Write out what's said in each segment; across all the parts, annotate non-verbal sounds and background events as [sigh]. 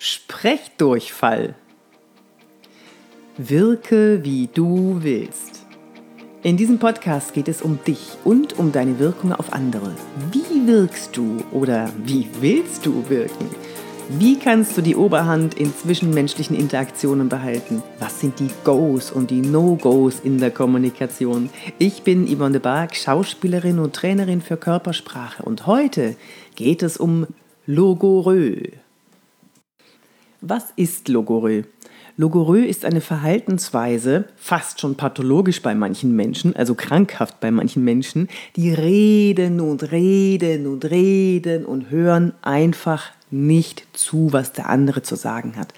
Sprechdurchfall. Wirke, wie du willst. In diesem Podcast geht es um dich und um deine Wirkung auf andere. Wie wirkst du oder wie willst du wirken? Wie kannst du die Oberhand in zwischenmenschlichen Interaktionen behalten? Was sind die Goes und die No-Gos in der Kommunikation? Ich bin Yvonne de Barg, Schauspielerin und Trainerin für Körpersprache und heute geht es um Logorö. Was ist Logorö? Logorö ist eine Verhaltensweise, fast schon pathologisch bei manchen Menschen, also krankhaft bei manchen Menschen, die reden und reden und reden und hören einfach nicht zu, was der andere zu sagen hat.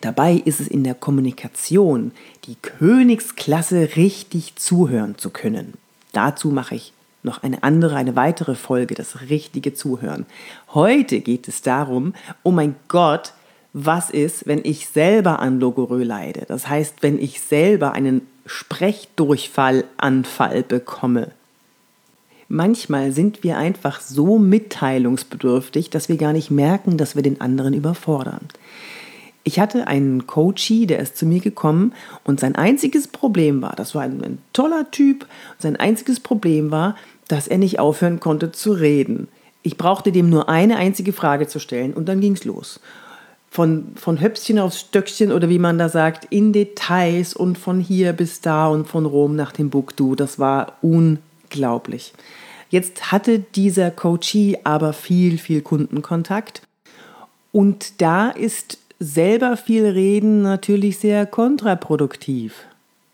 Dabei ist es in der Kommunikation die Königsklasse, richtig zuhören zu können. Dazu mache ich noch eine andere, eine weitere Folge, das richtige Zuhören. Heute geht es darum, oh mein Gott, was ist, wenn ich selber an Logorö leide. Das heißt, wenn ich selber einen Sprechdurchfallanfall bekomme. Manchmal sind wir einfach so mitteilungsbedürftig, dass wir gar nicht merken, dass wir den anderen überfordern. Ich hatte einen Coachie, der ist zu mir gekommen und sein einziges Problem war, das war ein, ein toller Typ, sein einziges Problem war, dass er nicht aufhören konnte zu reden. Ich brauchte dem nur eine einzige Frage zu stellen und dann ging es los von, von Höpfchen aufs Stöckchen oder wie man da sagt, in Details und von hier bis da und von Rom nach Timbuktu. Das war unglaublich. Jetzt hatte dieser Coachee aber viel, viel Kundenkontakt und da ist selber viel Reden natürlich sehr kontraproduktiv.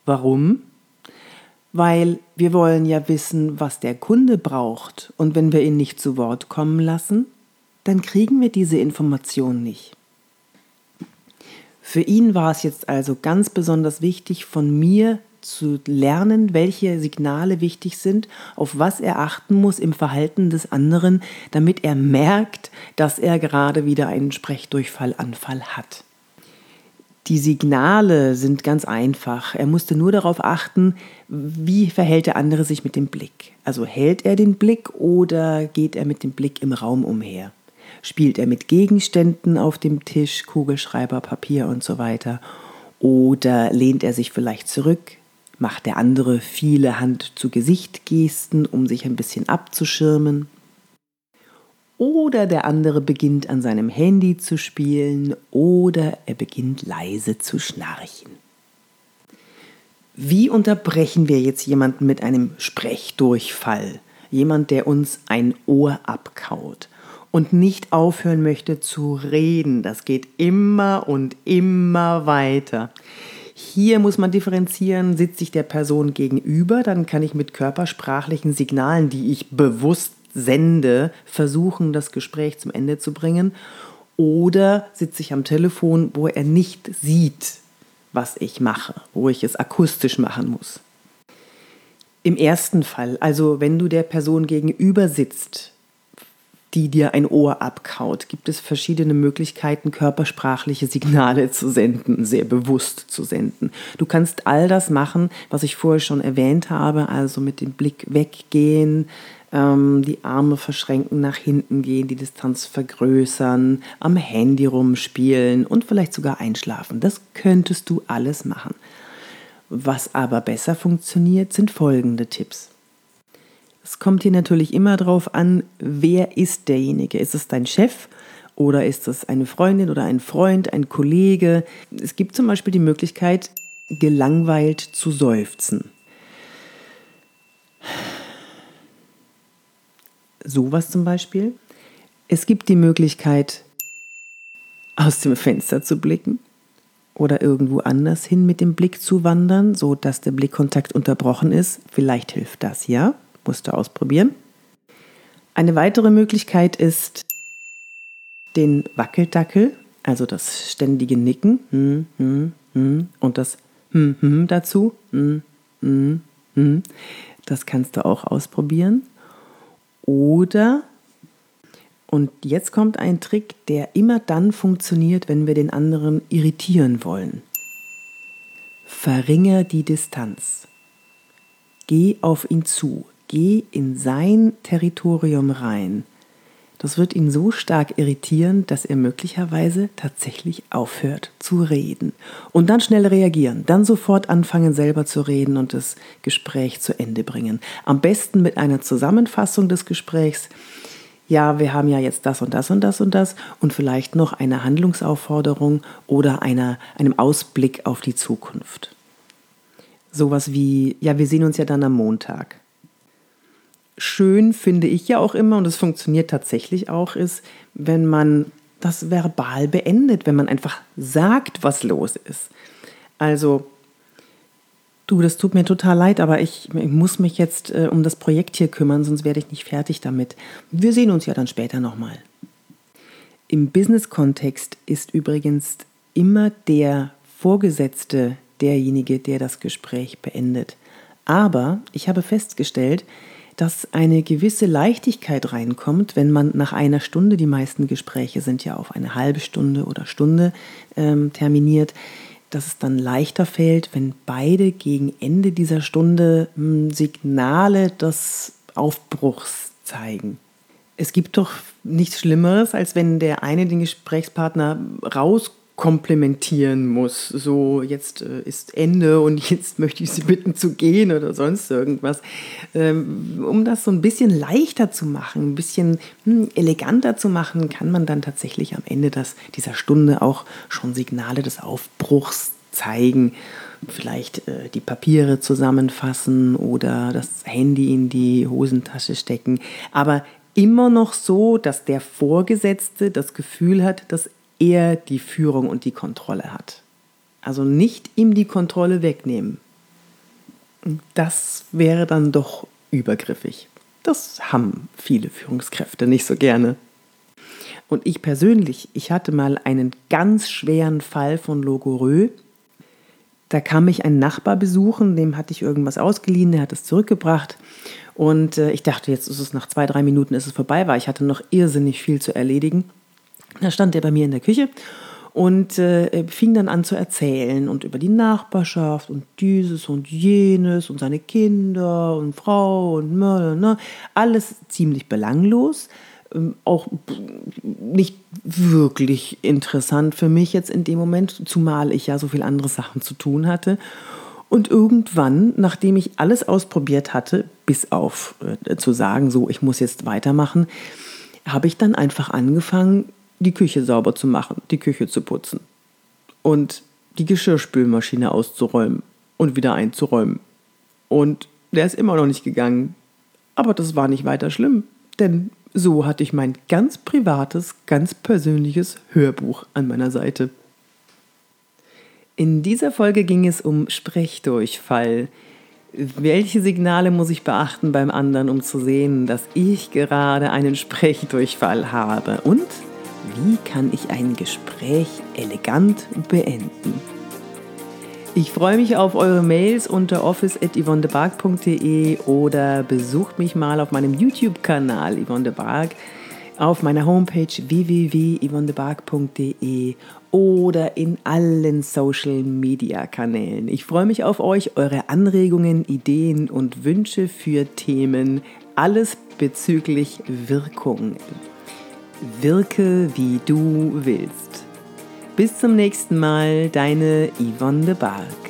Warum? Weil wir wollen ja wissen, was der Kunde braucht und wenn wir ihn nicht zu Wort kommen lassen, dann kriegen wir diese Information nicht. Für ihn war es jetzt also ganz besonders wichtig, von mir zu lernen, welche Signale wichtig sind, auf was er achten muss im Verhalten des anderen, damit er merkt, dass er gerade wieder einen Sprechdurchfallanfall hat. Die Signale sind ganz einfach. Er musste nur darauf achten, wie verhält der andere sich mit dem Blick. Also hält er den Blick oder geht er mit dem Blick im Raum umher? Spielt er mit Gegenständen auf dem Tisch, Kugelschreiber, Papier und so weiter? Oder lehnt er sich vielleicht zurück? Macht der andere viele Hand-zu-Gesicht-Gesten, um sich ein bisschen abzuschirmen? Oder der andere beginnt an seinem Handy zu spielen oder er beginnt leise zu schnarchen. Wie unterbrechen wir jetzt jemanden mit einem Sprechdurchfall? Jemand, der uns ein Ohr abkaut und nicht aufhören möchte zu reden. Das geht immer und immer weiter. Hier muss man differenzieren, sitze ich der Person gegenüber, dann kann ich mit körpersprachlichen Signalen, die ich bewusst sende, versuchen, das Gespräch zum Ende zu bringen. Oder sitze ich am Telefon, wo er nicht sieht, was ich mache, wo ich es akustisch machen muss. Im ersten Fall, also wenn du der Person gegenüber sitzt, die dir ein Ohr abkaut, gibt es verschiedene Möglichkeiten, körpersprachliche Signale zu senden, sehr bewusst zu senden. Du kannst all das machen, was ich vorher schon erwähnt habe, also mit dem Blick weggehen, ähm, die Arme verschränken, nach hinten gehen, die Distanz vergrößern, am Handy rumspielen und vielleicht sogar einschlafen. Das könntest du alles machen. Was aber besser funktioniert, sind folgende Tipps. Es kommt hier natürlich immer darauf an, wer ist derjenige. Ist es dein Chef oder ist es eine Freundin oder ein Freund, ein Kollege? Es gibt zum Beispiel die Möglichkeit, gelangweilt zu seufzen. Sowas zum Beispiel. Es gibt die Möglichkeit, aus dem Fenster zu blicken oder irgendwo anders hin mit dem Blick zu wandern, so dass der Blickkontakt unterbrochen ist. Vielleicht hilft das ja musst du ausprobieren. Eine weitere Möglichkeit ist den Wackeldackel, also das ständige Nicken hm, hm, hm, und das hm, hm dazu. Hm. Das kannst du auch ausprobieren. Oder, und jetzt kommt ein Trick, der immer dann funktioniert, wenn wir den anderen irritieren wollen. Verringere die Distanz. Geh auf ihn zu. Geh in sein Territorium rein. Das wird ihn so stark irritieren, dass er möglicherweise tatsächlich aufhört zu reden. Und dann schnell reagieren, dann sofort anfangen selber zu reden und das Gespräch zu Ende bringen. Am besten mit einer Zusammenfassung des Gesprächs. Ja, wir haben ja jetzt das und das und das und das und vielleicht noch eine Handlungsaufforderung oder einer, einem Ausblick auf die Zukunft. Sowas wie, ja, wir sehen uns ja dann am Montag schön finde ich ja auch immer, und es funktioniert tatsächlich auch, ist, wenn man das verbal beendet, wenn man einfach sagt, was los ist. Also, du, das tut mir total leid, aber ich, ich muss mich jetzt äh, um das Projekt hier kümmern, sonst werde ich nicht fertig damit. Wir sehen uns ja dann später nochmal. Im Business-Kontext ist übrigens immer der Vorgesetzte derjenige, der das Gespräch beendet. Aber ich habe festgestellt, dass eine gewisse Leichtigkeit reinkommt, wenn man nach einer Stunde, die meisten Gespräche sind ja auf eine halbe Stunde oder Stunde ähm, terminiert, dass es dann leichter fällt, wenn beide gegen Ende dieser Stunde mh, hm, Signale des Aufbruchs zeigen. Es gibt doch nichts Schlimmeres, als wenn der eine den Gesprächspartner rauskommt komplementieren muss. So, jetzt äh, ist Ende und [laughs] jetzt möchte ich Sie bitten zu gehen oder sonst irgendwas. Ähm, um das so ein bisschen leichter zu machen, ein bisschen hm, eleganter zu machen, kann man dann tatsächlich am Ende das, dieser Stunde auch schon Signale des Aufbruchs zeigen. Vielleicht äh, die Papiere zusammenfassen oder das Handy in die Hosentasche stecken. Aber immer noch so, dass der Vorgesetzte das Gefühl hat, dass er die Führung und die Kontrolle hat. Also nicht ihm die Kontrolle wegnehmen. Das wäre dann doch übergriffig. Das haben viele Führungskräfte nicht so gerne. Und ich persönlich, ich hatte mal einen ganz schweren Fall von Logorö. Da kam mich ein Nachbar besuchen, dem hatte ich irgendwas ausgeliehen, der hat es zurückgebracht. Und äh, ich dachte, jetzt ist es nach zwei, drei Minuten ist es vorbei, weil ich hatte noch irrsinnig viel zu erledigen. Da stand er bei mir in der Küche und äh, fing dann an zu erzählen und über die Nachbarschaft und dieses und jenes und seine Kinder und Frau und ne, alles ziemlich belanglos. Ähm, auch nicht wirklich interessant für mich jetzt in dem Moment, zumal ich ja so viel andere Sachen zu tun hatte. Und irgendwann, nachdem ich alles ausprobiert hatte, bis auf äh, zu sagen, so, ich muss jetzt weitermachen, habe ich dann einfach angefangen, die Küche sauber zu machen, die Küche zu putzen und die Geschirrspülmaschine auszuräumen und wieder einzuräumen. Und der ist immer noch nicht gegangen. Aber das war nicht weiter schlimm, denn so hatte ich mein ganz privates, ganz persönliches Hörbuch an meiner Seite. In dieser Folge ging es um Sprechdurchfall. Welche Signale muss ich beachten beim anderen, um zu sehen, dass ich gerade einen Sprechdurchfall habe? Und wie kann ich ein Gespräch elegant beenden? Ich freue mich auf eure Mails unter office.yvonnebark.de oder besucht mich mal auf meinem YouTube-Kanal Yvonne de Bark, auf meiner Homepage www.yvonnebark.de oder in allen Social-Media-Kanälen. Ich freue mich auf euch, eure Anregungen, Ideen und Wünsche für Themen, alles bezüglich Wirkung. Wirke wie du willst. Bis zum nächsten Mal, deine Yvonne de Barg.